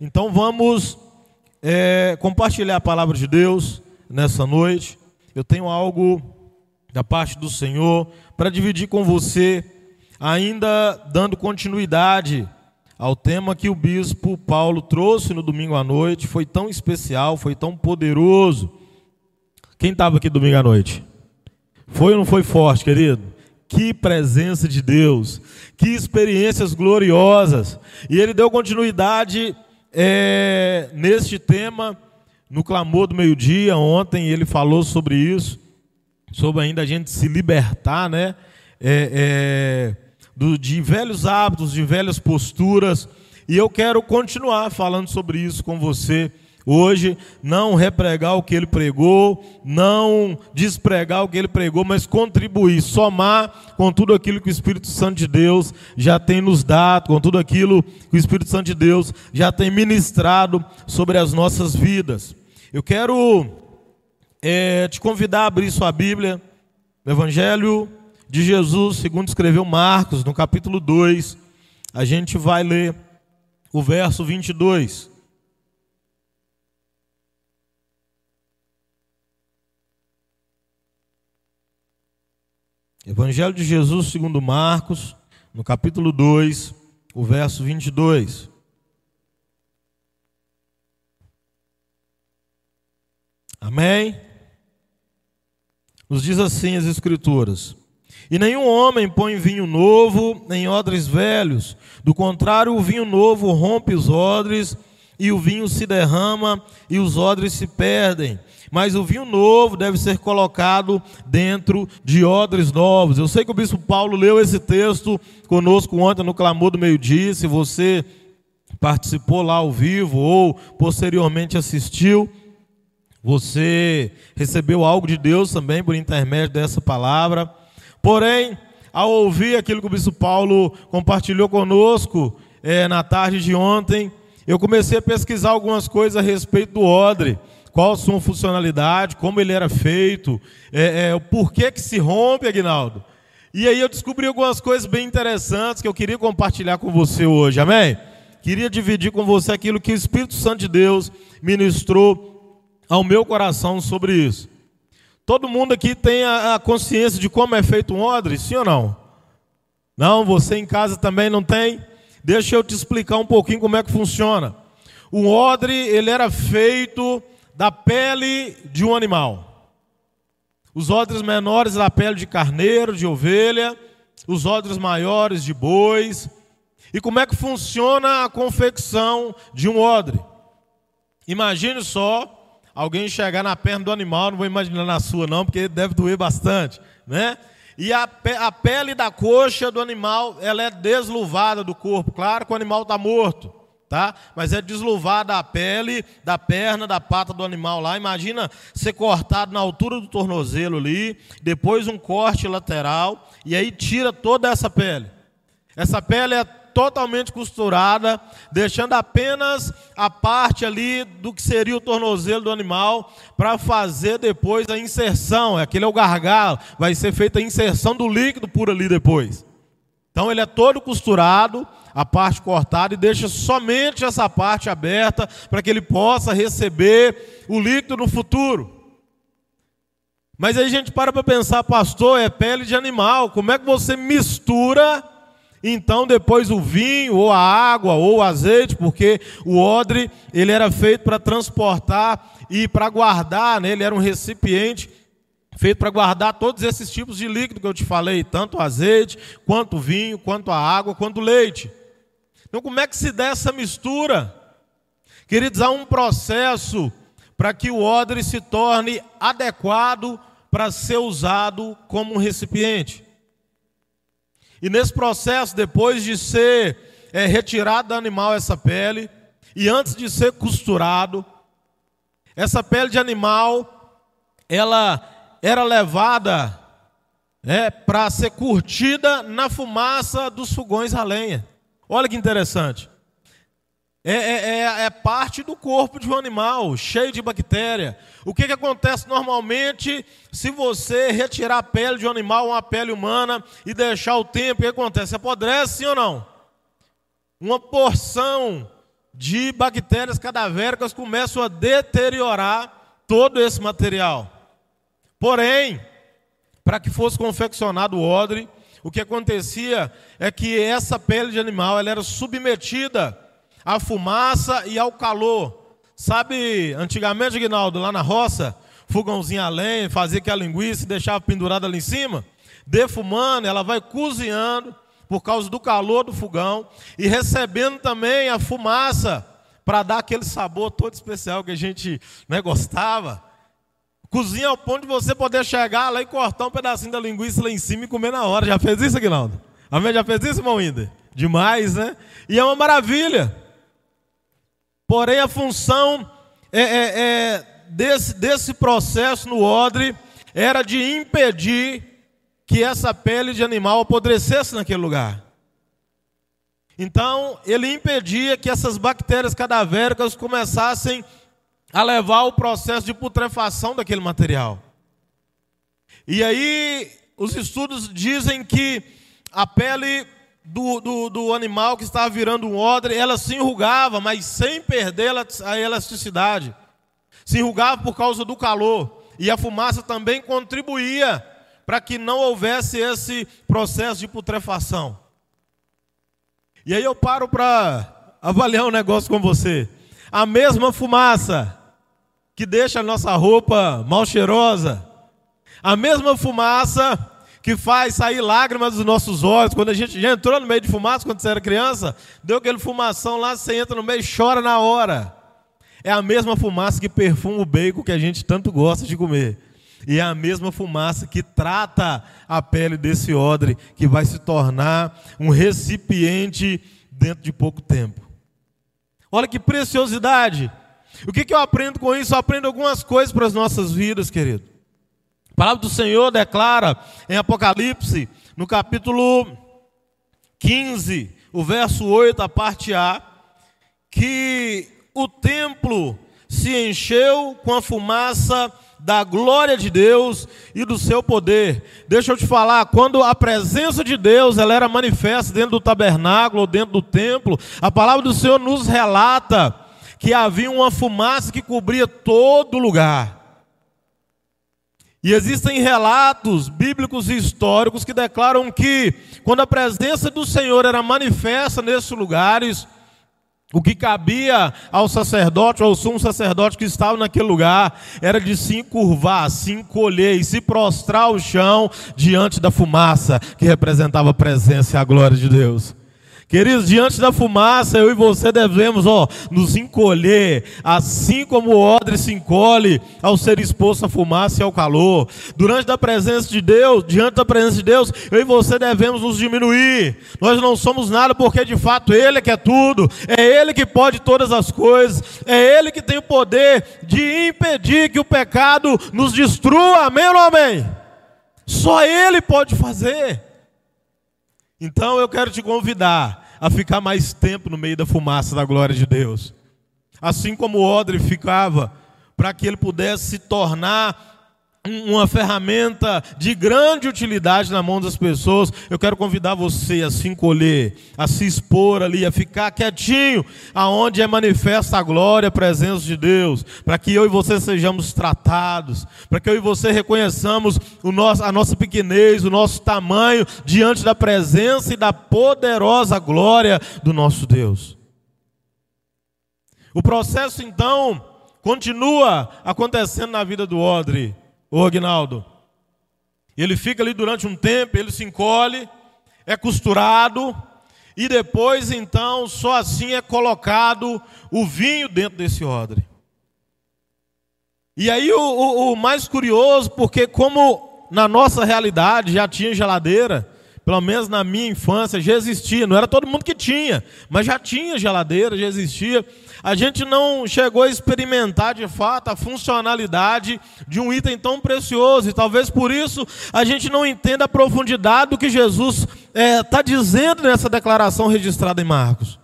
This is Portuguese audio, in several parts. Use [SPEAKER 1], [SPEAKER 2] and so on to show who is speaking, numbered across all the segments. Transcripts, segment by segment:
[SPEAKER 1] Então vamos é, compartilhar a palavra de Deus nessa noite. Eu tenho algo da parte do Senhor para dividir com você, ainda dando continuidade ao tema que o bispo Paulo trouxe no domingo à noite. Foi tão especial, foi tão poderoso. Quem estava aqui domingo à noite? Foi ou não foi forte, querido? Que presença de Deus, que experiências gloriosas. E ele deu continuidade é, neste tema, no clamor do meio-dia, ontem ele falou sobre isso, sobre ainda a gente se libertar, né? É, é, do, de velhos hábitos, de velhas posturas, e eu quero continuar falando sobre isso com você hoje, não repregar o que ele pregou, não despregar o que ele pregou, mas contribuir, somar com tudo aquilo que o Espírito Santo de Deus já tem nos dado, com tudo aquilo que o Espírito Santo de Deus já tem ministrado sobre as nossas vidas. Eu quero é, te convidar a abrir sua Bíblia, no Evangelho de Jesus, segundo escreveu Marcos, no capítulo 2, a gente vai ler o verso 22. Evangelho de Jesus segundo Marcos, no capítulo 2, o verso 22. Amém? Nos diz assim as Escrituras: E nenhum homem põe vinho novo em odres velhos, do contrário, o vinho novo rompe os odres, e o vinho se derrama, e os odres se perdem mas o vinho novo deve ser colocado dentro de odres novos. Eu sei que o bispo Paulo leu esse texto conosco ontem no clamor do meio-dia. Se você participou lá ao vivo ou posteriormente assistiu, você recebeu algo de Deus também por intermédio dessa palavra. Porém, ao ouvir aquilo que o bispo Paulo compartilhou conosco é, na tarde de ontem, eu comecei a pesquisar algumas coisas a respeito do odre qual a sua funcionalidade, como ele era feito, é, é, o porquê que se rompe, Aguinaldo. E aí eu descobri algumas coisas bem interessantes que eu queria compartilhar com você hoje, amém? Queria dividir com você aquilo que o Espírito Santo de Deus ministrou ao meu coração sobre isso. Todo mundo aqui tem a, a consciência de como é feito um odre, sim ou não? Não, você em casa também não tem? Deixa eu te explicar um pouquinho como é que funciona. O odre, ele era feito da pele de um animal. Os odres menores da pele de carneiro, de ovelha, os odres maiores de bois. E como é que funciona a confecção de um odre? Imagine só alguém chegar na perna do animal, não vou imaginar na sua não, porque deve doer bastante, né? E a, a pele da coxa do animal, ela é desluvada do corpo, claro que o animal está morto tá? Mas é desluvada a pele da perna, da pata do animal lá. Imagina ser cortado na altura do tornozelo ali, depois um corte lateral e aí tira toda essa pele. Essa pele é totalmente costurada, deixando apenas a parte ali do que seria o tornozelo do animal para fazer depois a inserção. Aquele é o gargalo, vai ser feita a inserção do líquido por ali depois. Então ele é todo costurado, a parte cortada e deixa somente essa parte aberta para que ele possa receber o líquido no futuro. Mas aí a gente para para pensar, pastor, é pele de animal, como é que você mistura então depois o vinho, ou a água, ou o azeite, porque o odre, ele era feito para transportar e para guardar, né? ele era um recipiente feito para guardar todos esses tipos de líquido que eu te falei, tanto o azeite, quanto o vinho, quanto a água, quanto o leite. Então, como é que se dá essa mistura? Queridos, há um processo para que o odre se torne adequado para ser usado como um recipiente. E nesse processo, depois de ser é, retirado do animal essa pele, e antes de ser costurado, essa pele de animal, ela era levada é, para ser curtida na fumaça dos fogões a lenha. Olha que interessante. É, é, é, é, parte do corpo de um animal, cheio de bactéria. O que, que acontece normalmente se você retirar a pele de um animal, uma pele humana, e deixar o tempo? O que acontece? Apodrece sim ou não? Uma porção de bactérias cadavéricas começam a deteriorar todo esse material. Porém, para que fosse confeccionado o odre, o que acontecia é que essa pele de animal ela era submetida à fumaça e ao calor. Sabe, antigamente, Guinaldo, lá na roça, fogãozinho a lenha, fazia aquela linguiça e deixava pendurada ali em cima, defumando, ela vai cozinhando por causa do calor do fogão e recebendo também a fumaça para dar aquele sabor todo especial que a gente né, gostava. Cozinha ao ponto de você poder chegar lá e cortar um pedacinho da linguiça lá em cima e comer na hora. Já fez isso, Aguinaldo? Amém? Já fez isso, irmão Inder? Demais, né? E é uma maravilha. Porém, a função é, é, é desse, desse processo no odre era de impedir que essa pele de animal apodrecesse naquele lugar. Então, ele impedia que essas bactérias cadavéricas começassem a levar o processo de putrefação daquele material. E aí, os estudos dizem que a pele do, do, do, animal que estava virando um odre, ela se enrugava, mas sem perder a elasticidade. Se enrugava por causa do calor. E a fumaça também contribuía para que não houvesse esse processo de putrefação. E aí eu paro para avaliar um negócio com você. A mesma fumaça que deixa a nossa roupa mal cheirosa, a mesma fumaça que faz sair lágrimas dos nossos olhos. Quando a gente já entrou no meio de fumaça, quando você era criança, deu aquele fumação lá, você entra no meio e chora na hora. É a mesma fumaça que perfuma o bacon que a gente tanto gosta de comer. E é a mesma fumaça que trata a pele desse odre, que vai se tornar um recipiente dentro de pouco tempo. Olha que preciosidade. O que, que eu aprendo com isso? Eu aprendo algumas coisas para as nossas vidas, querido. A palavra do Senhor declara em Apocalipse, no capítulo 15, o verso 8, a parte A, que o templo se encheu com a fumaça da glória de Deus e do seu poder. Deixa eu te falar, quando a presença de Deus ela era manifesta dentro do tabernáculo ou dentro do templo, a palavra do Senhor nos relata que havia uma fumaça que cobria todo lugar. E existem relatos bíblicos e históricos que declaram que, quando a presença do Senhor era manifesta nesses lugares, o que cabia ao sacerdote, ao sumo sacerdote que estava naquele lugar, era de se encurvar, se encolher e se prostrar ao chão diante da fumaça que representava a presença e a glória de Deus. Queridos, diante da fumaça, eu e você devemos, ó, nos encolher, assim como o odre se encolhe ao ser exposto à fumaça e ao calor. Durante a presença de Deus, diante da presença de Deus, eu e você devemos nos diminuir. Nós não somos nada porque de fato Ele é que é tudo. É Ele que pode todas as coisas. É Ele que tem o poder de impedir que o pecado nos destrua. Amém ou amém? Só Ele pode fazer. Então eu quero te convidar a ficar mais tempo no meio da fumaça da glória de Deus. Assim como o odre ficava, para que ele pudesse se tornar uma ferramenta de grande utilidade na mão das pessoas, eu quero convidar você a se encolher, a se expor ali, a ficar quietinho, aonde é manifesta a glória, a presença de Deus, para que eu e você sejamos tratados, para que eu e você reconheçamos o nosso, a nossa pequenez, o nosso tamanho diante da presença e da poderosa glória do nosso Deus. O processo então continua acontecendo na vida do Odre Ô Agnaldo, ele fica ali durante um tempo, ele se encolhe, é costurado, e depois então só assim é colocado o vinho dentro desse odre. E aí o, o, o mais curioso, porque como na nossa realidade já tinha geladeira, pelo menos na minha infância já existia, não era todo mundo que tinha, mas já tinha geladeira, já existia a gente não chegou a experimentar de fato a funcionalidade de um item tão precioso, e talvez por isso a gente não entenda a profundidade do que Jesus está é, tá dizendo nessa declaração registrada em Marcos.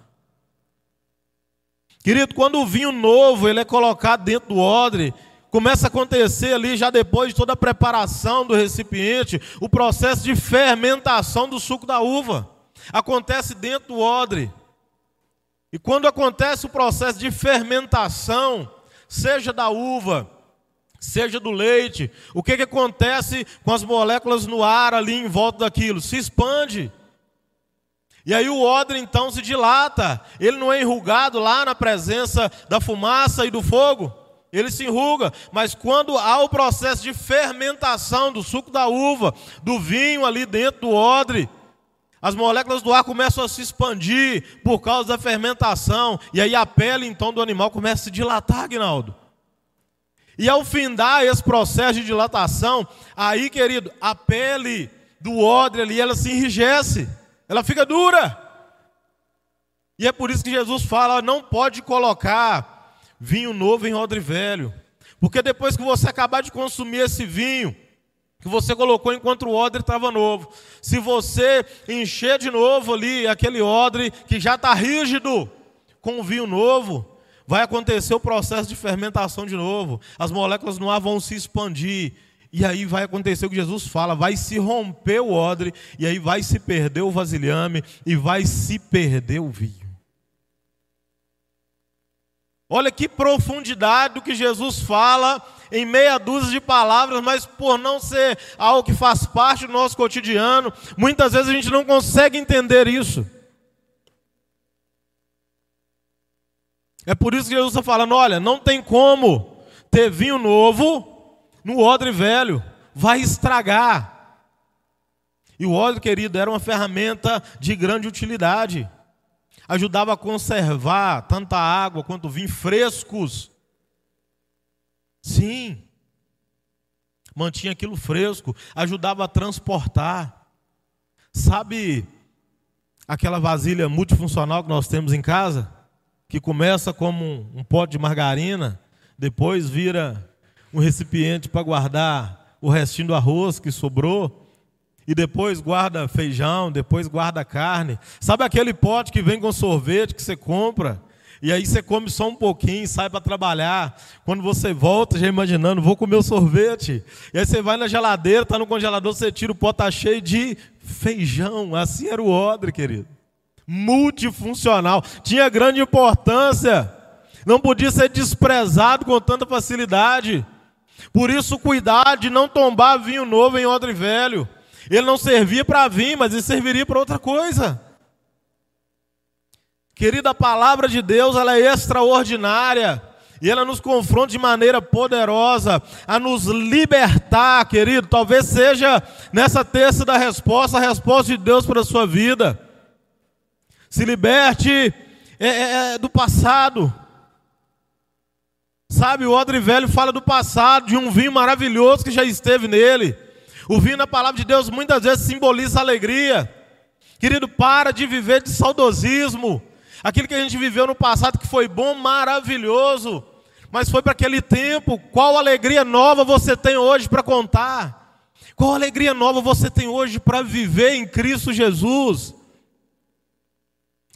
[SPEAKER 1] Querido, quando o vinho novo ele é colocado dentro do odre, começa a acontecer ali, já depois de toda a preparação do recipiente, o processo de fermentação do suco da uva. Acontece dentro do odre. E quando acontece o processo de fermentação, seja da uva, seja do leite, o que, que acontece com as moléculas no ar ali em volta daquilo? Se expande. E aí o odre então se dilata, ele não é enrugado lá na presença da fumaça e do fogo, ele se enruga, mas quando há o processo de fermentação do suco da uva, do vinho ali dentro do odre, as moléculas do ar começam a se expandir por causa da fermentação, e aí a pele então do animal começa a se dilatar, Agnaldo. E ao findar esse processo de dilatação, aí, querido, a pele do odre ali, ela se enrijece, ela fica dura. E é por isso que Jesus fala: não pode colocar vinho novo em odre velho, porque depois que você acabar de consumir esse vinho, que você colocou enquanto o odre estava novo. Se você encher de novo ali aquele odre que já está rígido com vinho novo, vai acontecer o processo de fermentação de novo. As moléculas no ar vão se expandir. E aí vai acontecer o que Jesus fala: vai se romper o odre, e aí vai se perder o vasilhame, e vai se perder o vinho. Olha que profundidade do que Jesus fala em meia dúzia de palavras, mas por não ser algo que faz parte do nosso cotidiano, muitas vezes a gente não consegue entender isso. É por isso que Jesus está falando: olha, não tem como ter vinho novo no odre velho, vai estragar. E o odre, querido, era uma ferramenta de grande utilidade ajudava a conservar tanta água quanto vinho frescos. Sim, mantinha aquilo fresco, ajudava a transportar. Sabe aquela vasilha multifuncional que nós temos em casa? Que começa como um, pote de margarina, depois vira um recipiente para guardar o restinho do arroz que sobrou e depois guarda feijão, depois guarda carne. Sabe aquele pote que vem com sorvete que você compra? E aí você come só um pouquinho, sai para trabalhar. Quando você volta, já imaginando, vou comer o sorvete. E aí você vai na geladeira, está no congelador, você tira o pote tá cheio de feijão. Assim era o odre, querido. Multifuncional. Tinha grande importância. Não podia ser desprezado com tanta facilidade. Por isso, cuidar de não tombar vinho novo em odre velho. Ele não servia para vir, mas ele serviria para outra coisa. Querida, a palavra de Deus, ela é extraordinária. E ela nos confronta de maneira poderosa a nos libertar, querido. Talvez seja nessa terça da resposta, a resposta de Deus para a sua vida. Se liberte é, é, é do passado. Sabe, o odre velho fala do passado, de um vinho maravilhoso que já esteve nele. O vinho na palavra de Deus muitas vezes simboliza alegria. Querido, para de viver de saudosismo. Aquilo que a gente viveu no passado que foi bom, maravilhoso, mas foi para aquele tempo. Qual alegria nova você tem hoje para contar? Qual alegria nova você tem hoje para viver em Cristo Jesus?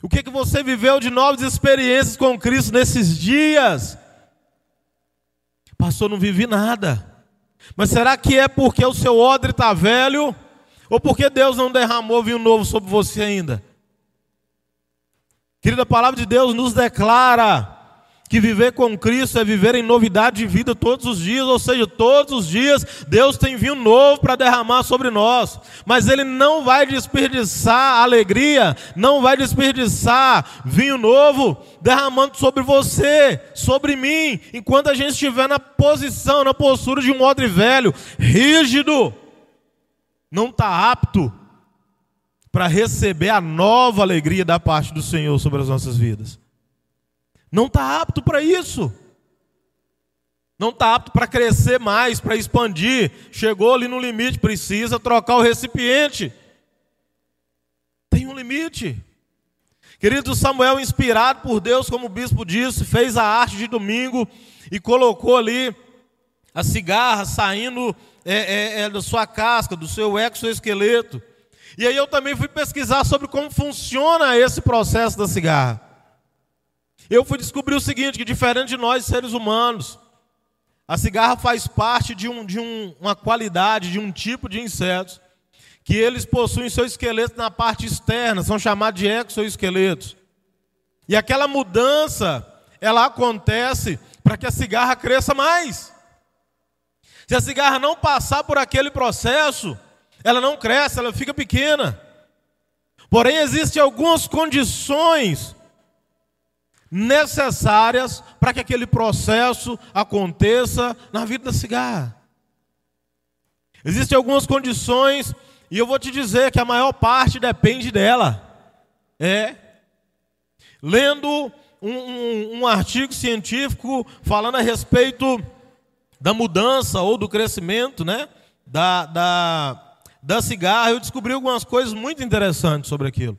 [SPEAKER 1] O que, que você viveu de novas experiências com Cristo nesses dias? Pastor, não vivi nada. Mas será que é porque o seu odre está velho? Ou porque Deus não derramou vinho novo sobre você ainda? Querida, a palavra de Deus nos declara que viver com Cristo é viver em novidade de vida todos os dias, ou seja, todos os dias Deus tem vinho novo para derramar sobre nós, mas Ele não vai desperdiçar alegria, não vai desperdiçar vinho novo derramando sobre você, sobre mim, enquanto a gente estiver na posição, na postura de um odre velho, rígido, não está apto para receber a nova alegria da parte do Senhor sobre as nossas vidas. Não está apto para isso. Não está apto para crescer mais, para expandir. Chegou ali no limite, precisa trocar o recipiente. Tem um limite. Querido Samuel, inspirado por Deus, como o bispo disse, fez a arte de domingo e colocou ali a cigarra saindo é, é, é, da sua casca, do seu exoesqueleto. E aí eu também fui pesquisar sobre como funciona esse processo da cigarra. Eu fui descobrir o seguinte: que diferente de nós, seres humanos, a cigarra faz parte de, um, de um, uma qualidade, de um tipo de insetos, que eles possuem seu esqueleto na parte externa, são chamados de exoesqueletos. E aquela mudança, ela acontece para que a cigarra cresça mais. Se a cigarra não passar por aquele processo, ela não cresce, ela fica pequena. Porém, existem algumas condições necessárias para que aquele processo aconteça na vida da cigarra. Existem algumas condições, e eu vou te dizer que a maior parte depende dela. É. Lendo um, um, um artigo científico falando a respeito da mudança ou do crescimento né, da, da, da cigarra, eu descobri algumas coisas muito interessantes sobre aquilo.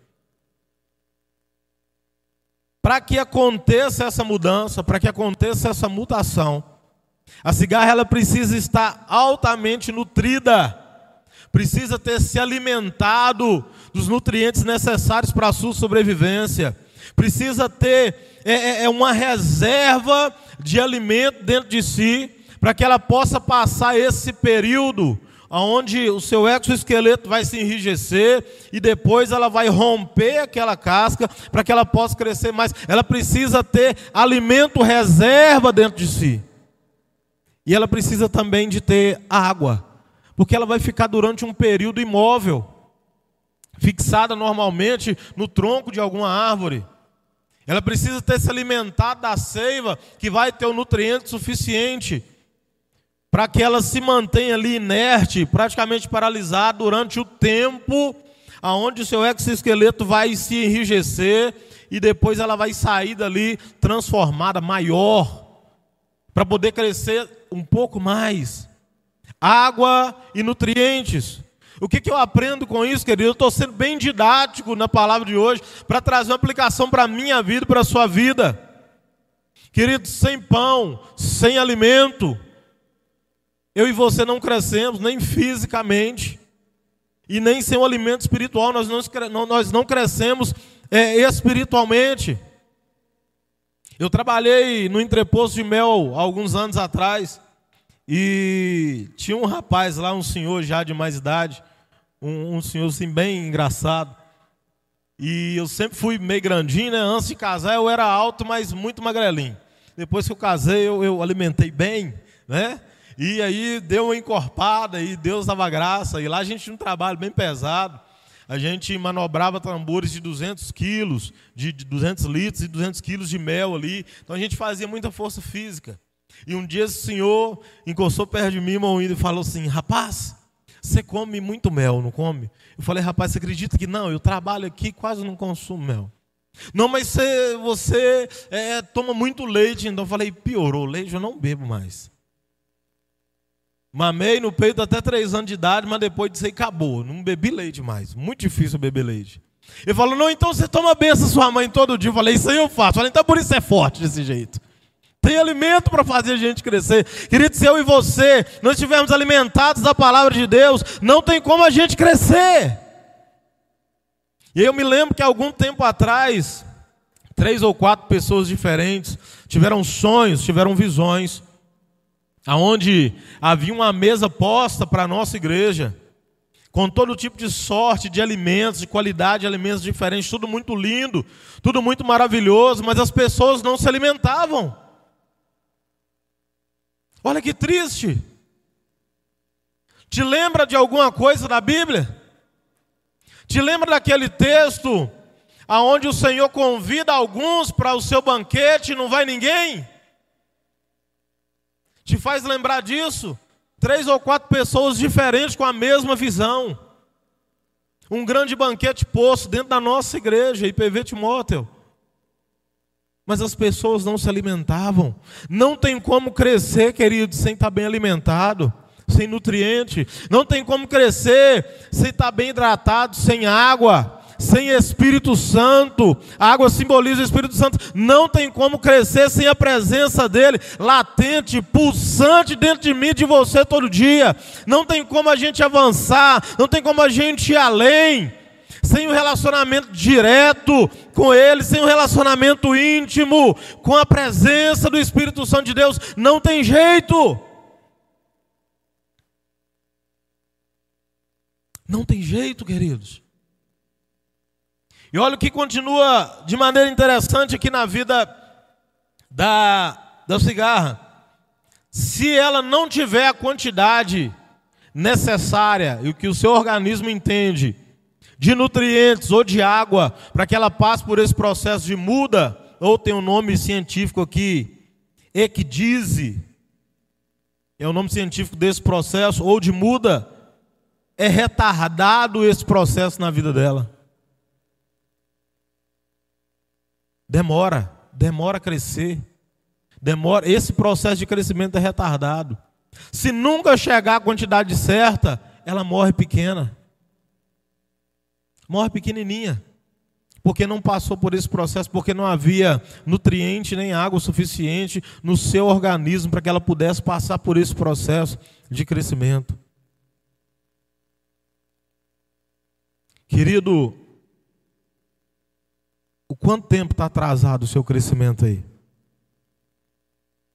[SPEAKER 1] Para que aconteça essa mudança, para que aconteça essa mutação, a cigarra ela precisa estar altamente nutrida, precisa ter se alimentado dos nutrientes necessários para a sua sobrevivência, precisa ter é, é, é uma reserva de alimento dentro de si, para que ela possa passar esse período onde o seu exoesqueleto vai se enrijecer e depois ela vai romper aquela casca para que ela possa crescer mais. Ela precisa ter alimento reserva dentro de si. E ela precisa também de ter água, porque ela vai ficar durante um período imóvel, fixada normalmente no tronco de alguma árvore. Ela precisa ter se alimentado da seiva que vai ter o nutriente suficiente para que ela se mantenha ali inerte, praticamente paralisada durante o tempo aonde o seu exoesqueleto vai se enrijecer e depois ela vai sair dali transformada, maior, para poder crescer um pouco mais. Água e nutrientes. O que, que eu aprendo com isso, querido? Eu estou sendo bem didático na palavra de hoje para trazer uma aplicação para a minha vida e para a sua vida. Querido, sem pão, sem alimento, eu e você não crescemos nem fisicamente e nem sem o alimento espiritual, nós não, nós não crescemos é, espiritualmente. Eu trabalhei no entreposto de mel alguns anos atrás e tinha um rapaz lá, um senhor já de mais idade, um, um senhor assim bem engraçado. E eu sempre fui meio grandinho, né? Antes de casar eu era alto, mas muito magrelinho. Depois que eu casei, eu, eu alimentei bem, né? E aí deu uma encorpada e Deus dava graça. E lá a gente tinha um trabalho bem pesado. A gente manobrava tambores de 200 quilos, de 200 litros e 200 quilos de mel ali. Então a gente fazia muita força física. E um dia esse senhor encostou perto de mim, mão e falou assim: Rapaz, você come muito mel, não come? Eu falei: Rapaz, você acredita que não? Eu trabalho aqui quase não consumo mel. Não, mas você, você é, toma muito leite. Então eu falei: Piorou, leite eu não bebo mais. Mamei no peito até três anos de idade, mas depois disso aí acabou. Não bebi leite mais. Muito difícil beber leite. Ele falou: Não, então você toma benção sua mãe todo dia. Eu falei: Isso aí eu faço. Eu falei: Então por isso é forte desse jeito. Tem alimento para fazer a gente crescer. Querido, se eu e você não estivermos alimentados da palavra de Deus, não tem como a gente crescer. E eu me lembro que algum tempo atrás, três ou quatro pessoas diferentes tiveram sonhos, tiveram visões aonde havia uma mesa posta para a nossa igreja, com todo tipo de sorte de alimentos, de qualidade de alimentos diferentes, tudo muito lindo, tudo muito maravilhoso, mas as pessoas não se alimentavam. Olha que triste. Te lembra de alguma coisa da Bíblia? Te lembra daquele texto aonde o Senhor convida alguns para o seu banquete e não vai ninguém? Te faz lembrar disso? Três ou quatro pessoas diferentes com a mesma visão. Um grande banquete posto dentro da nossa igreja, IPV Timóteo. Mas as pessoas não se alimentavam. Não tem como crescer, querido, sem estar bem alimentado, sem nutriente. Não tem como crescer sem estar bem hidratado, sem água sem Espírito Santo. A água simboliza o Espírito Santo. Não tem como crescer sem a presença dele, latente, pulsante dentro de mim, de você todo dia. Não tem como a gente avançar, não tem como a gente ir além. Sem um relacionamento direto com Ele, sem um relacionamento íntimo com a presença do Espírito Santo de Deus, não tem jeito. Não tem jeito, queridos. E olha o que continua de maneira interessante aqui na vida da, da cigarra. Se ela não tiver a quantidade necessária e o que o seu organismo entende de nutrientes ou de água para que ela passe por esse processo de muda, ou tem um nome científico aqui, ecdise, é o nome científico desse processo, ou de muda, é retardado esse processo na vida dela. Demora, demora a crescer. Demora, esse processo de crescimento é retardado. Se nunca chegar à quantidade certa, ela morre pequena. Morre pequenininha. Porque não passou por esse processo, porque não havia nutriente nem água suficiente no seu organismo para que ela pudesse passar por esse processo de crescimento. Querido, quanto tempo está atrasado o seu crescimento aí?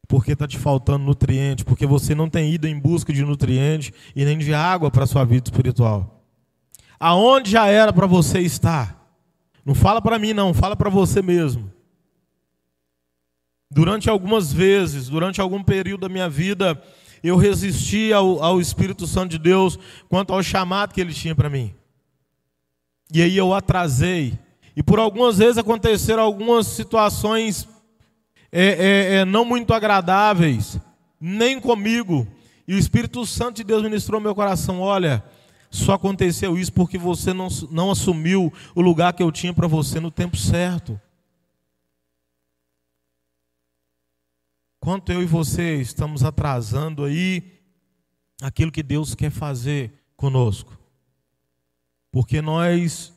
[SPEAKER 1] Porque está te faltando nutriente, porque você não tem ido em busca de nutriente e nem de água para a sua vida espiritual. Aonde já era para você estar? Não fala para mim, não, fala para você mesmo. Durante algumas vezes, durante algum período da minha vida, eu resisti ao, ao Espírito Santo de Deus quanto ao chamado que ele tinha para mim. E aí eu atrasei e por algumas vezes aconteceram algumas situações é, é, é, não muito agradáveis, nem comigo. E o Espírito Santo de Deus ministrou meu coração: olha, só aconteceu isso porque você não, não assumiu o lugar que eu tinha para você no tempo certo. Quanto eu e você estamos atrasando aí aquilo que Deus quer fazer conosco. Porque nós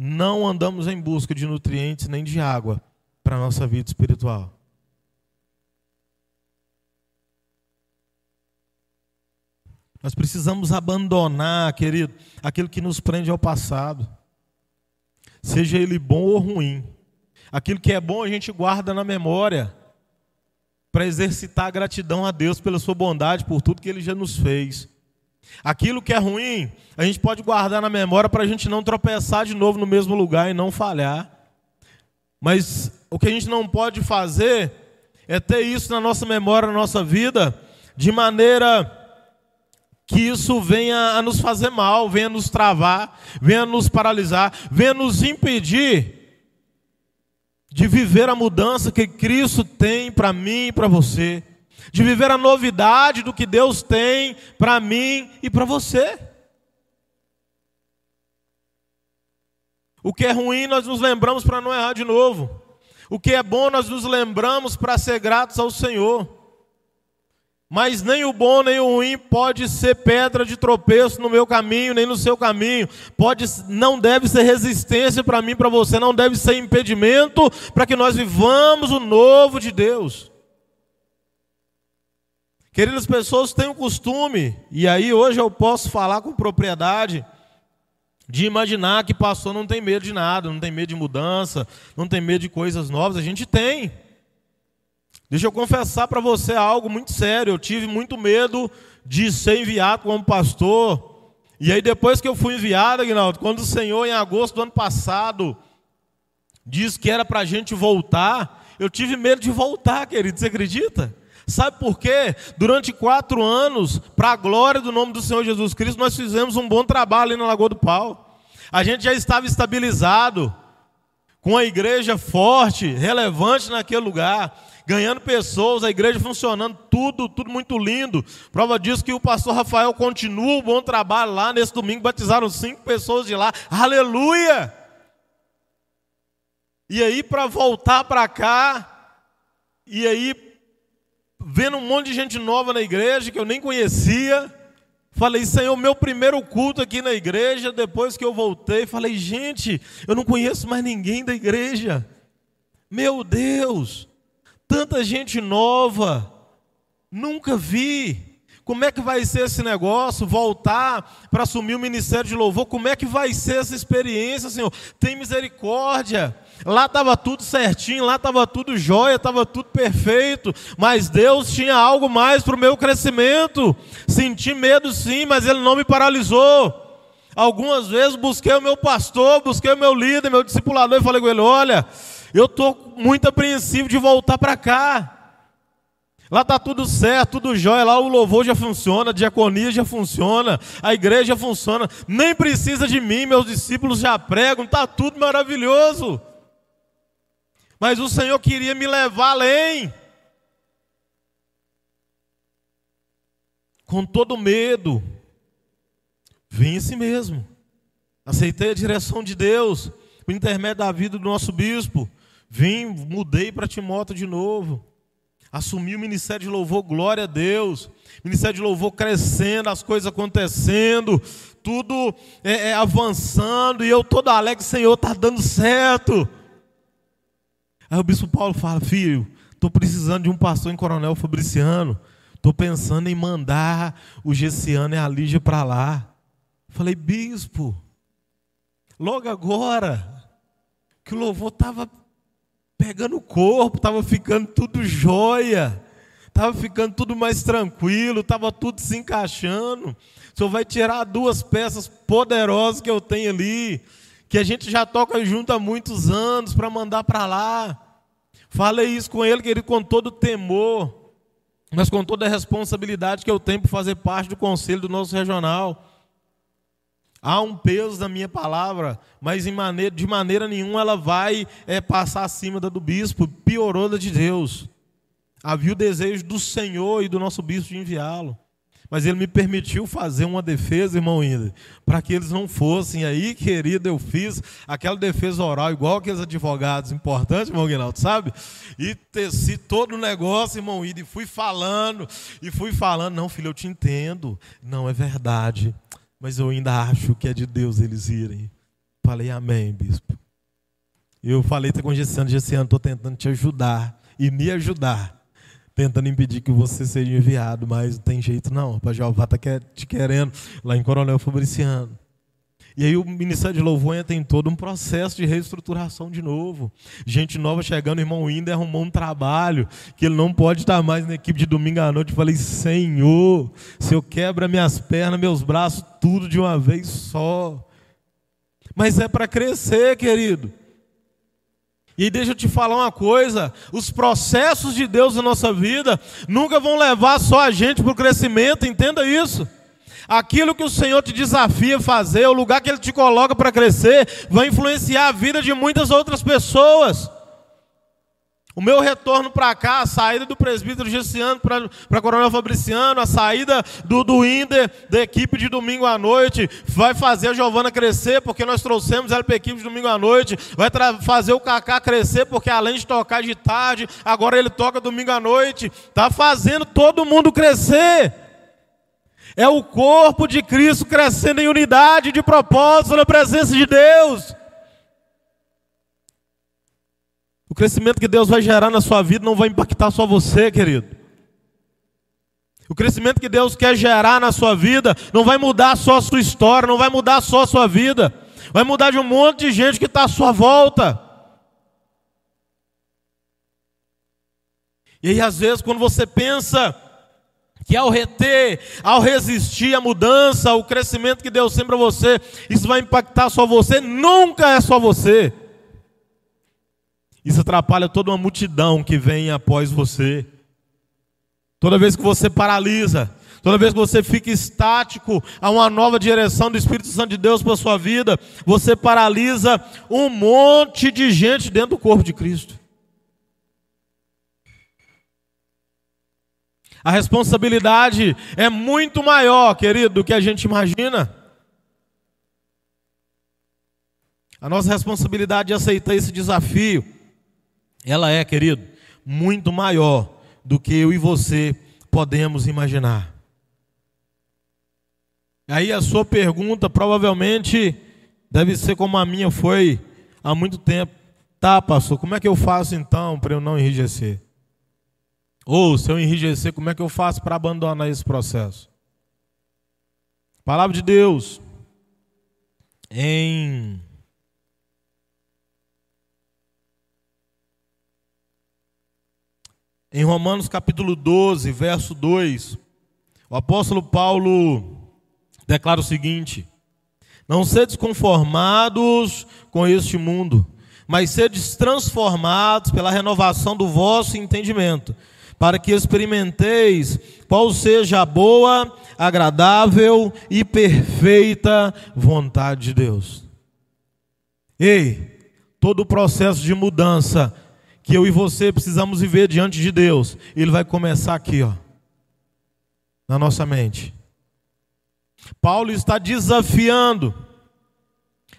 [SPEAKER 1] não andamos em busca de nutrientes nem de água para a nossa vida espiritual. Nós precisamos abandonar, querido, aquilo que nos prende ao passado, seja ele bom ou ruim. Aquilo que é bom a gente guarda na memória, para exercitar a gratidão a Deus pela sua bondade, por tudo que Ele já nos fez. Aquilo que é ruim, a gente pode guardar na memória para a gente não tropeçar de novo no mesmo lugar e não falhar. Mas o que a gente não pode fazer é ter isso na nossa memória, na nossa vida, de maneira que isso venha a nos fazer mal, venha nos travar, venha nos paralisar, venha nos impedir de viver a mudança que Cristo tem para mim e para você de viver a novidade do que Deus tem para mim e para você. O que é ruim, nós nos lembramos para não errar de novo. O que é bom, nós nos lembramos para ser gratos ao Senhor. Mas nem o bom nem o ruim pode ser pedra de tropeço no meu caminho, nem no seu caminho. Pode, não deve ser resistência para mim, para você, não deve ser impedimento para que nós vivamos o novo de Deus. Queridas pessoas têm o costume, e aí hoje eu posso falar com propriedade, de imaginar que pastor não tem medo de nada, não tem medo de mudança, não tem medo de coisas novas. A gente tem. Deixa eu confessar para você algo muito sério. Eu tive muito medo de ser enviado como pastor. E aí, depois que eu fui enviado, Aguinaldo, quando o Senhor, em agosto do ano passado, disse que era para a gente voltar, eu tive medo de voltar, querido. Você acredita? Sabe por quê? Durante quatro anos, para a glória do nome do Senhor Jesus Cristo, nós fizemos um bom trabalho ali na Lagoa do Pau. A gente já estava estabilizado, com a igreja forte, relevante naquele lugar, ganhando pessoas, a igreja funcionando, tudo, tudo muito lindo. Prova disso que o pastor Rafael continua o bom trabalho lá. Nesse domingo batizaram cinco pessoas de lá. Aleluia! E aí, para voltar para cá, e aí vendo um monte de gente nova na igreja que eu nem conhecia. Falei, Senhor, meu primeiro culto aqui na igreja, depois que eu voltei, falei, gente, eu não conheço mais ninguém da igreja. Meu Deus, tanta gente nova, nunca vi. Como é que vai ser esse negócio? Voltar para assumir o ministério de louvor? Como é que vai ser essa experiência, Senhor? Tem misericórdia. Lá estava tudo certinho, lá estava tudo jóia, estava tudo perfeito, mas Deus tinha algo mais para o meu crescimento. Senti medo sim, mas Ele não me paralisou. Algumas vezes busquei o meu pastor, busquei o meu líder, meu discipulador e falei com ele: olha, eu estou muito apreensivo de voltar para cá. Lá está tudo certo, tudo jóia, lá o louvor já funciona, a diaconia já funciona, a igreja funciona, nem precisa de mim, meus discípulos já pregam, está tudo maravilhoso. Mas o Senhor queria me levar além. Com todo medo, vim assim mesmo. Aceitei a direção de Deus, por intermédio da vida do nosso bispo. Vim, mudei para Timóteo de novo. Assumi o ministério de louvor, glória a Deus. Ministério de louvor crescendo, as coisas acontecendo, tudo é, é, avançando, e eu todo alegre, Senhor, está dando certo. Aí o bispo Paulo fala: Filho, estou precisando de um pastor em Coronel Fabriciano. Estou pensando em mandar o Gessiano e a Lígia para lá. Falei, bispo, logo agora, que o louvor estava pegando o corpo, estava ficando tudo jóia, estava ficando tudo mais tranquilo, estava tudo se encaixando. O senhor vai tirar duas peças poderosas que eu tenho ali, que a gente já toca junto há muitos anos, para mandar para lá. Falei isso com ele, querido, com todo temor, mas com toda a responsabilidade que eu tenho por fazer parte do conselho do nosso regional. Há um peso na minha palavra, mas maneira, de maneira nenhuma ela vai é, passar acima da do bispo, piorou da de Deus. Havia o desejo do Senhor e do nosso bispo de enviá-lo. Mas ele me permitiu fazer uma defesa, irmão Índia, para que eles não fossem. Aí, querido, eu fiz aquela defesa oral, igual aqueles advogados importantes, irmão Guinaldo, sabe? E teci todo o negócio, irmão Índia, e fui falando, e fui falando. Não, filho, eu te entendo. Não, é verdade mas eu ainda acho que é de Deus eles irem. Falei, amém, bispo. Eu falei com o Gessiano, Gessiano, estou tentando te ajudar e me ajudar, tentando impedir que você seja enviado, mas não tem jeito não, para Jeová está te querendo lá em Coronel Fabriciano. E aí o Ministério de Louvor tem todo um processo de reestruturação de novo. Gente nova chegando, o irmão Inder arrumou um trabalho que ele não pode estar mais na equipe de domingo à noite. Eu falei, Senhor, se eu quebra minhas pernas, meus braços, tudo de uma vez só. Mas é para crescer, querido. E deixa eu te falar uma coisa: os processos de Deus na nossa vida nunca vão levar só a gente para o crescimento, entenda isso. Aquilo que o Senhor te desafia a fazer, o lugar que Ele te coloca para crescer, vai influenciar a vida de muitas outras pessoas. O meu retorno para cá, a saída do presbítero Gessiano para Coronel Fabriciano, a saída do, do Inder, da equipe de domingo à noite, vai fazer a Giovana crescer, porque nós trouxemos ela para a equipe de domingo à noite, vai fazer o Kaká crescer, porque além de tocar de tarde, agora ele toca domingo à noite, está fazendo todo mundo crescer. É o corpo de Cristo crescendo em unidade de propósito na presença de Deus. O crescimento que Deus vai gerar na sua vida não vai impactar só você, querido. O crescimento que Deus quer gerar na sua vida não vai mudar só a sua história, não vai mudar só a sua vida, vai mudar de um monte de gente que está à sua volta. E aí, às vezes, quando você pensa que ao reter, ao resistir à mudança, ao crescimento que Deus tem para você, isso vai impactar só você, nunca é só você. Isso atrapalha toda uma multidão que vem após você. Toda vez que você paralisa, toda vez que você fica estático a uma nova direção do Espírito Santo de Deus para a sua vida, você paralisa um monte de gente dentro do corpo de Cristo. A responsabilidade é muito maior, querido, do que a gente imagina. A nossa responsabilidade de aceitar esse desafio, ela é, querido, muito maior do que eu e você podemos imaginar. Aí a sua pergunta provavelmente deve ser como a minha foi há muito tempo. Tá, pastor, como é que eu faço então para eu não enrijecer? Ou se eu enrijecer, como é que eu faço para abandonar esse processo? Palavra de Deus. Em Em Romanos capítulo 12, verso 2, o apóstolo Paulo declara o seguinte: Não sedes conformados com este mundo, mas sedes transformados pela renovação do vosso entendimento, para que experimenteis qual seja a boa, agradável e perfeita vontade de Deus. Ei, todo o processo de mudança que eu e você precisamos viver diante de Deus, ele vai começar aqui, ó, na nossa mente. Paulo está desafiando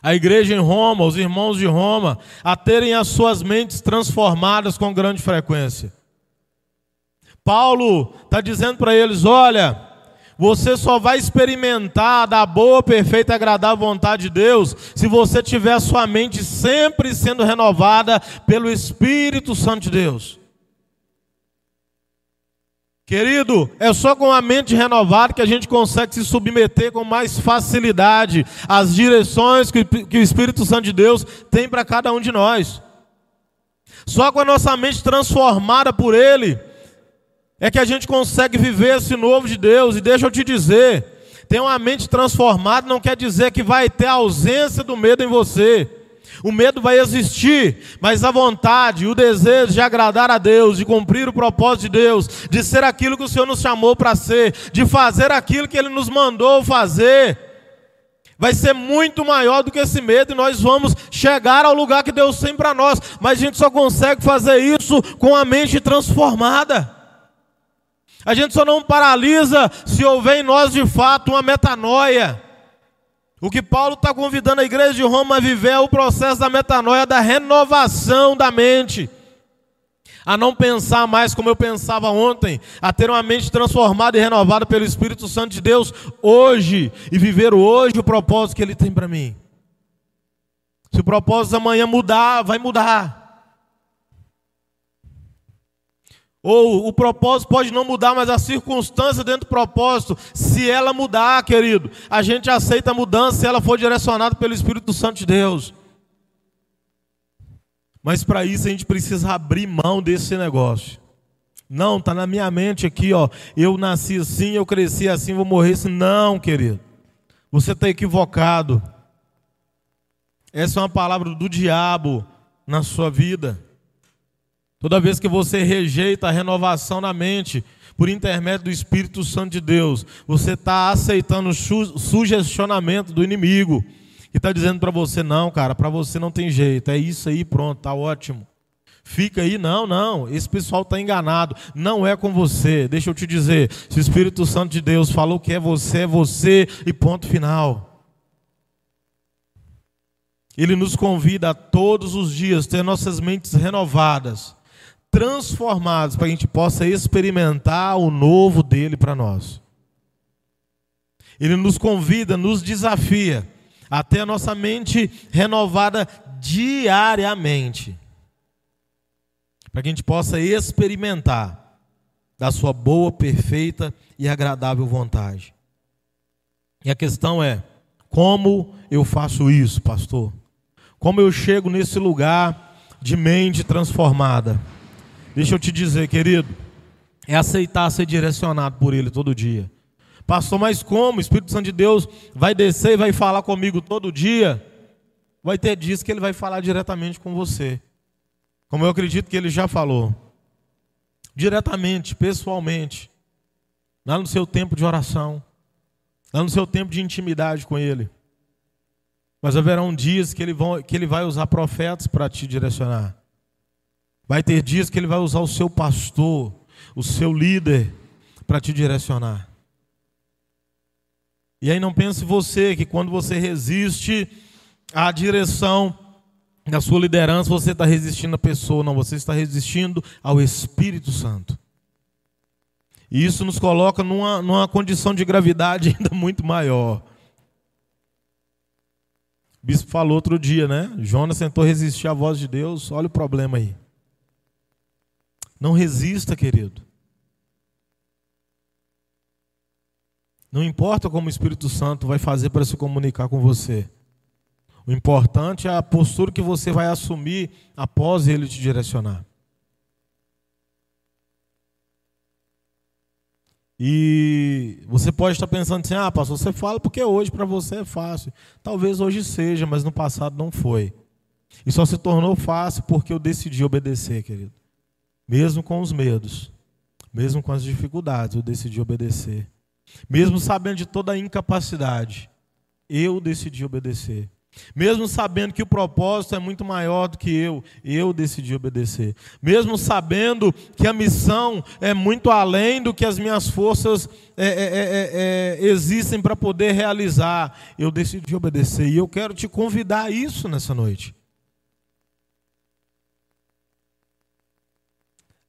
[SPEAKER 1] a igreja em Roma, os irmãos de Roma, a terem as suas mentes transformadas com grande frequência. Paulo está dizendo para eles: olha, você só vai experimentar da boa, perfeita e agradável vontade de Deus se você tiver a sua mente sempre sendo renovada pelo Espírito Santo de Deus. Querido, é só com a mente renovada que a gente consegue se submeter com mais facilidade às direções que, que o Espírito Santo de Deus tem para cada um de nós. Só com a nossa mente transformada por Ele é que a gente consegue viver esse novo de Deus. E deixa eu te dizer: ter uma mente transformada não quer dizer que vai ter ausência do medo em você. O medo vai existir, mas a vontade, o desejo de agradar a Deus, de cumprir o propósito de Deus, de ser aquilo que o Senhor nos chamou para ser, de fazer aquilo que Ele nos mandou fazer, vai ser muito maior do que esse medo e nós vamos chegar ao lugar que Deus tem para nós, mas a gente só consegue fazer isso com a mente transformada. A gente só não paralisa se houver em nós de fato uma metanoia. O que Paulo está convidando a igreja de Roma a viver é o processo da metanoia, da renovação da mente. A não pensar mais como eu pensava ontem, a ter uma mente transformada e renovada pelo Espírito Santo de Deus hoje e viver hoje o propósito que Ele tem para mim. Se o propósito amanhã mudar, vai mudar. Ou o propósito pode não mudar, mas a circunstância dentro do propósito, se ela mudar, querido, a gente aceita a mudança se ela for direcionada pelo Espírito Santo de Deus. Mas para isso a gente precisa abrir mão desse negócio. Não, está na minha mente aqui, ó. Eu nasci assim, eu cresci assim, vou morrer assim. Não, querido. Você está equivocado. Essa é uma palavra do diabo na sua vida. Toda vez que você rejeita a renovação na mente, por intermédio do Espírito Santo de Deus, você está aceitando o sugestionamento do inimigo, que está dizendo para você: não, cara, para você não tem jeito, é isso aí, pronto, está ótimo. Fica aí, não, não, esse pessoal está enganado, não é com você. Deixa eu te dizer: se o Espírito Santo de Deus falou que é você, é você, e ponto final. Ele nos convida a todos os dias ter nossas mentes renovadas transformados para que a gente possa experimentar o novo dele para nós. Ele nos convida, nos desafia a ter a nossa mente renovada diariamente, para que a gente possa experimentar da sua boa, perfeita e agradável vontade. E a questão é: como eu faço isso, pastor? Como eu chego nesse lugar de mente transformada? Deixa eu te dizer, querido, é aceitar ser direcionado por Ele todo dia. Pastor, mas como? O Espírito Santo de Deus vai descer e vai falar comigo todo dia? Vai ter dias que Ele vai falar diretamente com você. Como eu acredito que Ele já falou. Diretamente, pessoalmente. Lá no seu tempo de oração. Lá no seu tempo de intimidade com Ele. Mas haverão dias que Ele, vão, que ele vai usar profetas para te direcionar. Vai ter dias que ele vai usar o seu pastor, o seu líder, para te direcionar. E aí não pense você que quando você resiste à direção da sua liderança, você está resistindo à pessoa, não, você está resistindo ao Espírito Santo. E isso nos coloca numa, numa condição de gravidade ainda muito maior. O bispo falou outro dia, né? Jonas tentou resistir à voz de Deus, olha o problema aí. Não resista, querido. Não importa como o Espírito Santo vai fazer para se comunicar com você. O importante é a postura que você vai assumir após ele te direcionar. E você pode estar pensando assim: ah, pastor, você fala porque hoje para você é fácil. Talvez hoje seja, mas no passado não foi. E só se tornou fácil porque eu decidi obedecer, querido. Mesmo com os medos, mesmo com as dificuldades, eu decidi obedecer. Mesmo sabendo de toda a incapacidade, eu decidi obedecer. Mesmo sabendo que o propósito é muito maior do que eu, eu decidi obedecer. Mesmo sabendo que a missão é muito além do que as minhas forças é, é, é, é existem para poder realizar, eu decidi obedecer. E eu quero te convidar a isso nessa noite.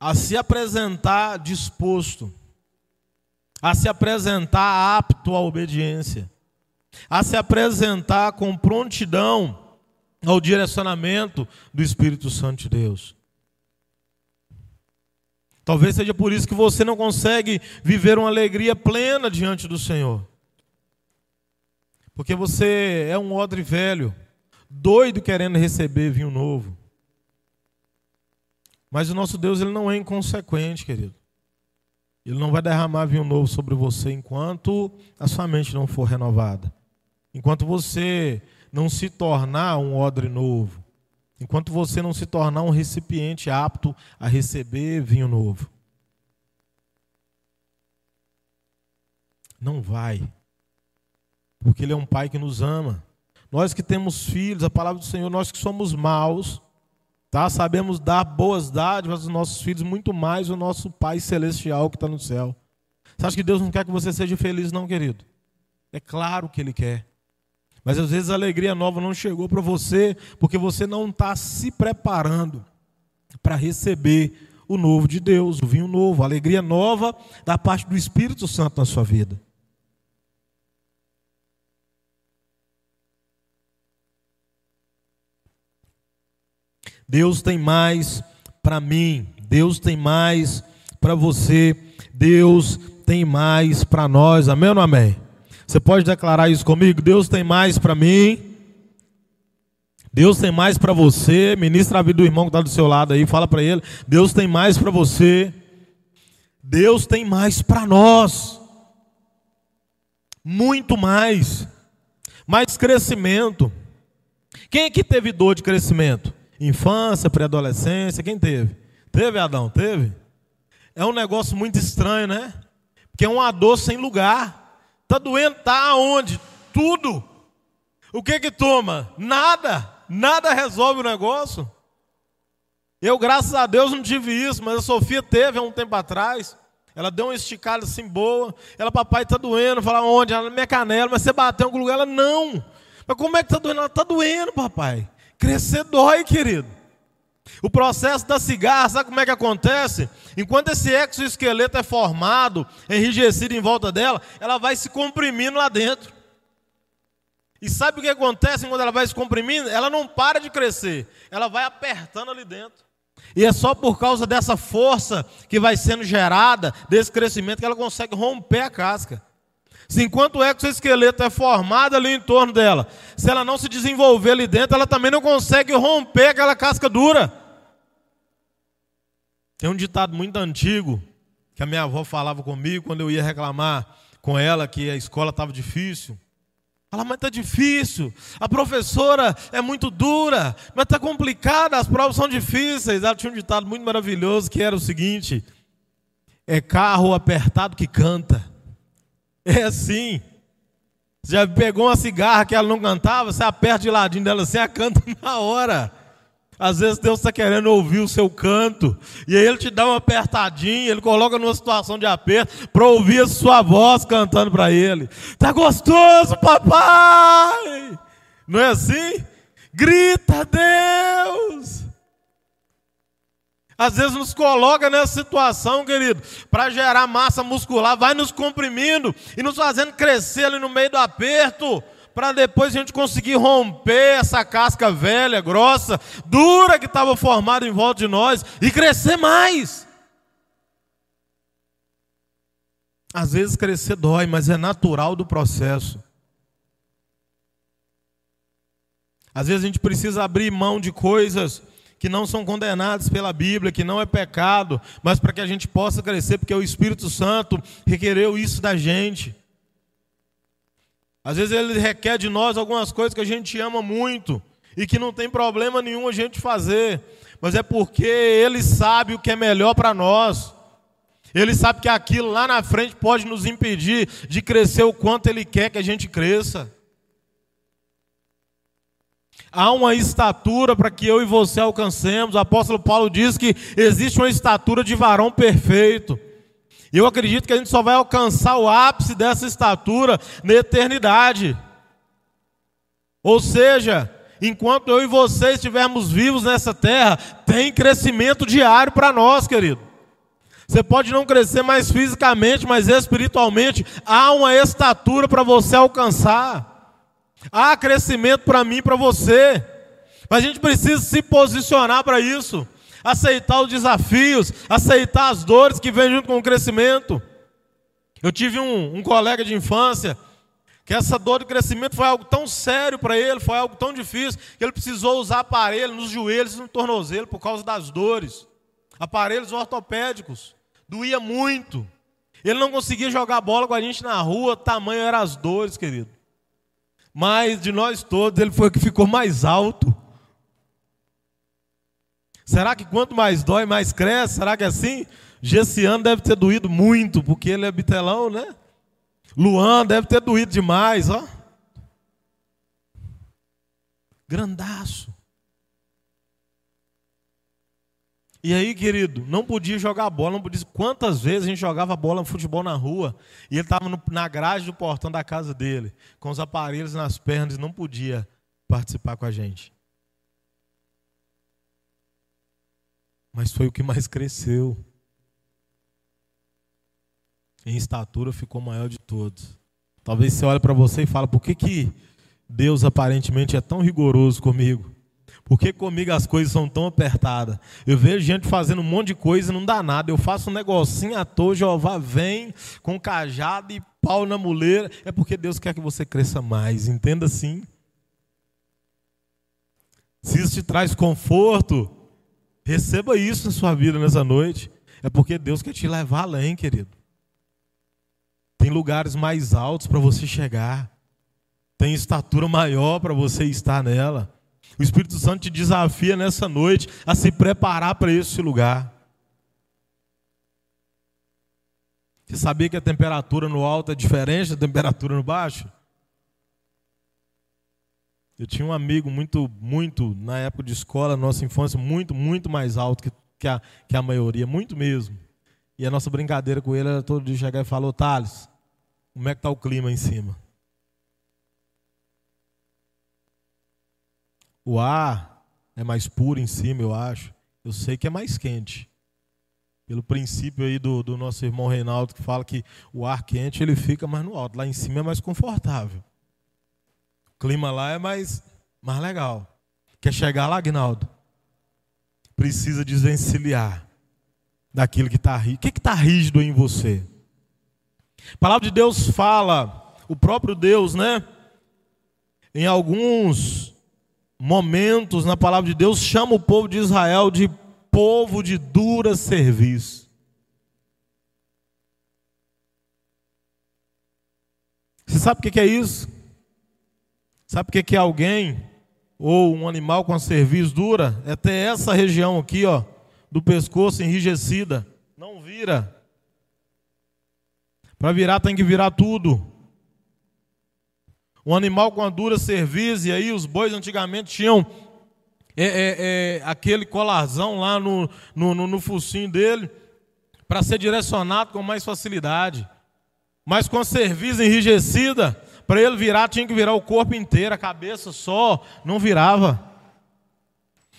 [SPEAKER 1] A se apresentar disposto, a se apresentar apto à obediência a se apresentar com prontidão ao direcionamento do Espírito Santo de Deus. Talvez seja por isso que você não consegue viver uma alegria plena diante do Senhor. Porque você é um odre velho, doido querendo receber vinho novo. Mas o nosso Deus ele não é inconsequente, querido. Ele não vai derramar vinho novo sobre você enquanto a sua mente não for renovada. Enquanto você não se tornar um odre novo, enquanto você não se tornar um recipiente apto a receber vinho novo. Não vai. Porque Ele é um Pai que nos ama. Nós que temos filhos, a palavra do Senhor, nós que somos maus, tá? sabemos dar boas dádivas aos nossos filhos, muito mais o nosso Pai Celestial que está no céu. Você acha que Deus não quer que você seja feliz, não, querido? É claro que Ele quer. Mas às vezes a alegria nova não chegou para você porque você não está se preparando para receber o novo de Deus, o vinho novo, a alegria nova da parte do Espírito Santo na sua vida. Deus tem mais para mim, Deus tem mais para você, Deus tem mais para nós, amém ou não amém? Você pode declarar isso comigo? Deus tem mais para mim. Deus tem mais para você. Ministra a vida do irmão que está do seu lado aí. Fala para ele. Deus tem mais para você. Deus tem mais para nós. Muito mais. Mais crescimento. Quem é que teve dor de crescimento? Infância, pré-adolescência, quem teve? Teve, Adão? Teve? É um negócio muito estranho, né? Porque é uma dor sem lugar. Está doendo, está aonde? Tudo. O que que toma? Nada. Nada resolve o negócio. Eu, graças a Deus, não tive isso, mas a Sofia teve há um tempo atrás. Ela deu uma esticada assim boa. Ela, papai, está doendo. Fala, onde? Ela, na minha canela. Mas você bateu em algum lugar? Ela, não. Mas como é que está doendo? Ela, está doendo, papai. Crescer dói, querido. O processo da cigarra, sabe como é que acontece? Enquanto esse exoesqueleto é formado, enrijecido em volta dela, ela vai se comprimindo lá dentro. E sabe o que acontece quando ela vai se comprimindo? Ela não para de crescer, ela vai apertando ali dentro. E é só por causa dessa força que vai sendo gerada, desse crescimento, que ela consegue romper a casca. Se enquanto o exoesqueleto é formado ali em torno dela, se ela não se desenvolver ali dentro, ela também não consegue romper aquela casca dura. Tem um ditado muito antigo que a minha avó falava comigo quando eu ia reclamar com ela que a escola estava difícil. Ela, mas está difícil, a professora é muito dura, mas está complicada, as provas são difíceis. Ela tinha um ditado muito maravilhoso que era o seguinte: é carro apertado que canta. É assim. Você já pegou uma cigarra que ela não cantava, você aperta de ladinho dela assim, ela canta na hora. Às vezes Deus está querendo ouvir o seu canto, e aí Ele te dá uma apertadinha, Ele coloca numa situação de aperto para ouvir a sua voz cantando para Ele. Tá gostoso, papai! Não é assim? Grita, Deus! Às vezes nos coloca nessa situação, querido, para gerar massa muscular, vai nos comprimindo e nos fazendo crescer ali no meio do aperto para depois a gente conseguir romper essa casca velha, grossa, dura que estava formada em volta de nós e crescer mais. Às vezes crescer dói, mas é natural do processo. Às vezes a gente precisa abrir mão de coisas que não são condenados pela Bíblia, que não é pecado, mas para que a gente possa crescer, porque o Espírito Santo requereu isso da gente. Às vezes ele requer de nós algumas coisas que a gente ama muito e que não tem problema nenhum a gente fazer, mas é porque ele sabe o que é melhor para nós. Ele sabe que aquilo lá na frente pode nos impedir de crescer o quanto ele quer que a gente cresça. Há uma estatura para que eu e você alcancemos. O apóstolo Paulo diz que existe uma estatura de varão perfeito. E eu acredito que a gente só vai alcançar o ápice dessa estatura na eternidade. Ou seja, enquanto eu e você estivermos vivos nessa terra, tem crescimento diário para nós, querido. Você pode não crescer mais fisicamente, mas espiritualmente há uma estatura para você alcançar. Há crescimento para mim e para você. Mas a gente precisa se posicionar para isso aceitar os desafios, aceitar as dores que vêm junto com o crescimento. Eu tive um, um colega de infância que essa dor de crescimento foi algo tão sério para ele, foi algo tão difícil, que ele precisou usar aparelho nos joelhos e no tornozelo por causa das dores. Aparelhos ortopédicos. Doía muito. Ele não conseguia jogar bola com a gente na rua, tamanho eram as dores, querido. Mas de nós todos, ele foi o que ficou mais alto. Será que quanto mais dói, mais cresce? Será que é assim? Gessiano deve ter doído muito, porque ele é bitelão, né? Luan deve ter doído demais, ó. Grandaço. E aí, querido, não podia jogar bola, não podia. Quantas vezes a gente jogava bola no futebol na rua e ele estava na grade do portão da casa dele, com os aparelhos nas pernas e não podia participar com a gente. mas foi o que mais cresceu. Em estatura ficou maior de todos. Talvez você olhe para você e fale, por que, que Deus aparentemente é tão rigoroso comigo? Por que comigo as coisas são tão apertadas? Eu vejo gente fazendo um monte de coisa e não dá nada. Eu faço um negocinho à toa, Jeová vem com cajado e pau na muleira. É porque Deus quer que você cresça mais. Entenda assim. Se isso te traz conforto, Receba isso na sua vida nessa noite. É porque Deus quer te levar além, querido. Tem lugares mais altos para você chegar. Tem estatura maior para você estar nela. O Espírito Santo te desafia nessa noite a se preparar para esse lugar. Você sabia que a temperatura no alto é diferente da temperatura no baixo? Eu tinha um amigo muito, muito, na época de escola, nossa infância, muito, muito mais alto que, que, a, que a maioria, muito mesmo. E a nossa brincadeira com ele era todo dia chegar e falar, Thales, como é que está o clima em cima? O ar é mais puro em cima, eu acho. Eu sei que é mais quente. Pelo princípio aí do, do nosso irmão Reinaldo, que fala que o ar quente ele fica mais no alto. Lá em cima é mais confortável clima lá é mais, mais legal. Quer chegar lá, Agnaldo? Precisa desvencilhar daquilo que está rígido. O que está rígido em você? A palavra de Deus fala, o próprio Deus, né? Em alguns momentos na palavra de Deus, chama o povo de Israel de povo de dura serviço. Você sabe o que é isso? Sabe o que é alguém ou um animal com a cerviz dura? É ter essa região aqui, ó, do pescoço enrijecida. Não vira. Para virar tem que virar tudo. Um animal com a dura cerviz, e aí os bois antigamente tinham é, é, é, aquele colarzão lá no, no, no, no focinho dele, para ser direcionado com mais facilidade. Mas com a cerviz enrijecida, para ele virar, tinha que virar o corpo inteiro, a cabeça só, não virava.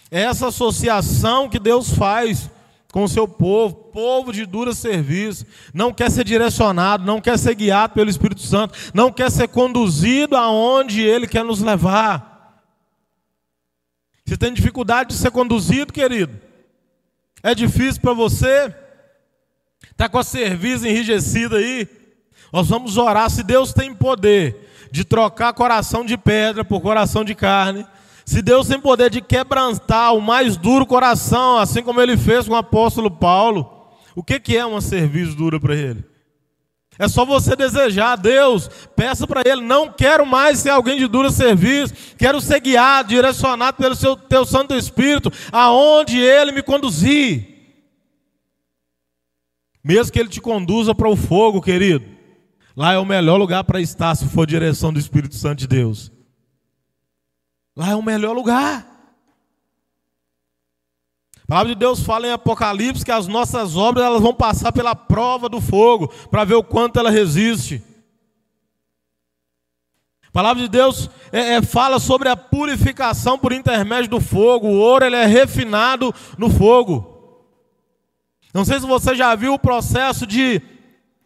[SPEAKER 1] É essa associação que Deus faz com o seu povo, povo de dura serviço, não quer ser direcionado, não quer ser guiado pelo Espírito Santo, não quer ser conduzido aonde Ele quer nos levar. Você tem dificuldade de ser conduzido, querido? É difícil para você? Está com a cerviz enrijecida aí? Nós vamos orar. Se Deus tem poder de trocar coração de pedra por coração de carne, Se Deus tem poder de quebrantar o mais duro coração, assim como ele fez com o apóstolo Paulo, o que, que é uma serviço dura para ele? É só você desejar, Deus, peça para Ele, não quero mais ser alguém de duro serviço, quero ser guiado, direcionado pelo seu teu Santo Espírito, aonde Ele me conduzir. Mesmo que Ele te conduza para o fogo, querido, lá é o melhor lugar para estar se for direção do Espírito Santo de Deus. Lá é o melhor lugar. A palavra de Deus fala em Apocalipse que as nossas obras elas vão passar pela prova do fogo para ver o quanto ela resiste. A palavra de Deus é, é, fala sobre a purificação por intermédio do fogo. O ouro ele é refinado no fogo. Não sei se você já viu o processo de,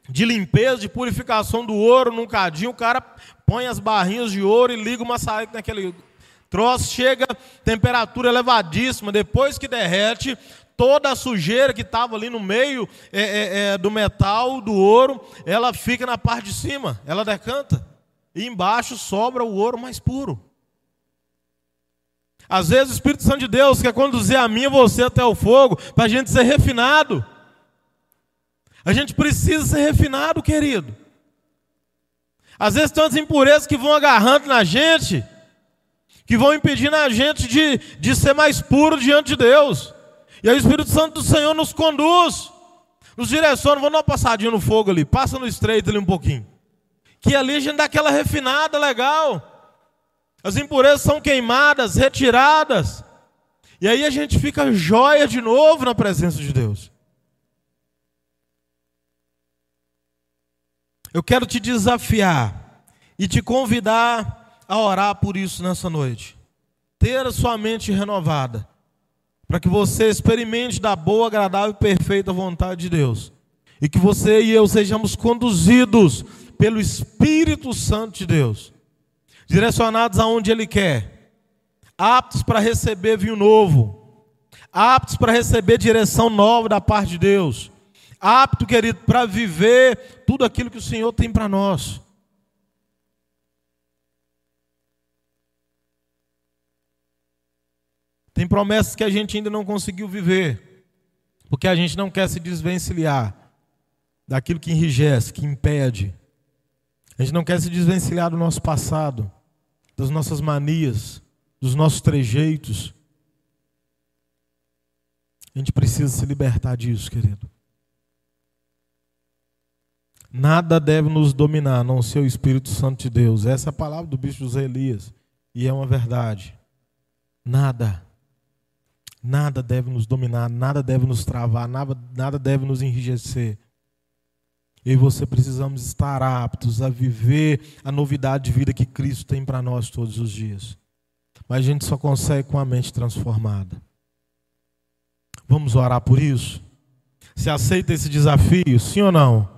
[SPEAKER 1] de limpeza, de purificação do ouro num cadinho. O cara põe as barrinhas de ouro e liga uma saída naquele troço, chega temperatura elevadíssima, depois que derrete, toda a sujeira que estava ali no meio é, é, é, do metal, do ouro, ela fica na parte de cima, ela decanta. E embaixo sobra o ouro mais puro. Às vezes o Espírito Santo de Deus quer conduzir a mim e você até o fogo, para a gente ser refinado. A gente precisa ser refinado, querido. Às vezes tantas impurezas que vão agarrando na gente, que vão impedindo a gente de, de ser mais puro diante de Deus. E aí o Espírito Santo do Senhor nos conduz, nos direciona, vamos dar uma passadinha no fogo ali, passa no estreito ali um pouquinho. Que ali a gente dá aquela refinada legal. As impurezas são queimadas, retiradas. E aí a gente fica joia de novo na presença de Deus. Eu quero te desafiar e te convidar a orar por isso nessa noite. Ter a sua mente renovada. Para que você experimente da boa, agradável e perfeita vontade de Deus. E que você e eu sejamos conduzidos pelo Espírito Santo de Deus. Direcionados aonde Ele quer. Aptos para receber vinho novo. Aptos para receber direção nova da parte de Deus. Apto, querido, para viver tudo aquilo que o Senhor tem para nós. Tem promessas que a gente ainda não conseguiu viver, porque a gente não quer se desvencilhar daquilo que enrijece, que impede. A gente não quer se desvencilhar do nosso passado, das nossas manias, dos nossos trejeitos. A gente precisa se libertar disso, querido. Nada deve nos dominar, a não ser o Espírito Santo de Deus. Essa é a palavra do bicho José Elias. E é uma verdade. Nada. Nada deve nos dominar, nada deve nos travar, nada, nada deve nos enrijecer. Eu e você precisamos estar aptos a viver a novidade de vida que Cristo tem para nós todos os dias. Mas a gente só consegue com a mente transformada. Vamos orar por isso? Você aceita esse desafio, sim ou não?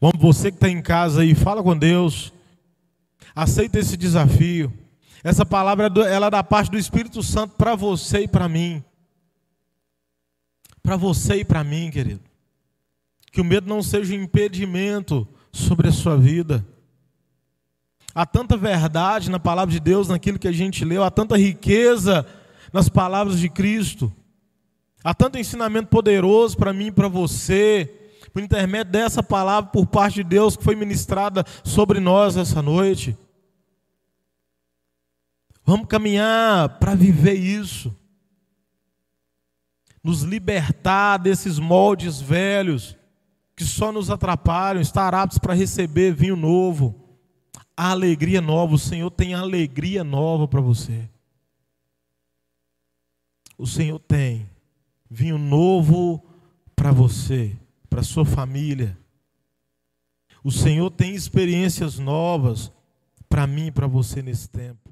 [SPEAKER 1] Vamos, você que está em casa aí, fala com Deus. Aceita esse desafio. Essa palavra ela é da parte do Espírito Santo para você e para mim. Para você e para mim, querido. Que o medo não seja um impedimento sobre a sua vida. Há tanta verdade na palavra de Deus, naquilo que a gente leu, há tanta riqueza nas palavras de Cristo. Há tanto ensinamento poderoso para mim e para você, por intermédio dessa palavra por parte de Deus que foi ministrada sobre nós essa noite. Vamos caminhar para viver isso. Nos libertar desses moldes velhos que só nos atrapalham, estar aptos para receber vinho novo. A alegria nova, o Senhor tem alegria nova para você. O Senhor tem vinho novo para você, para sua família. O Senhor tem experiências novas para mim e para você nesse tempo.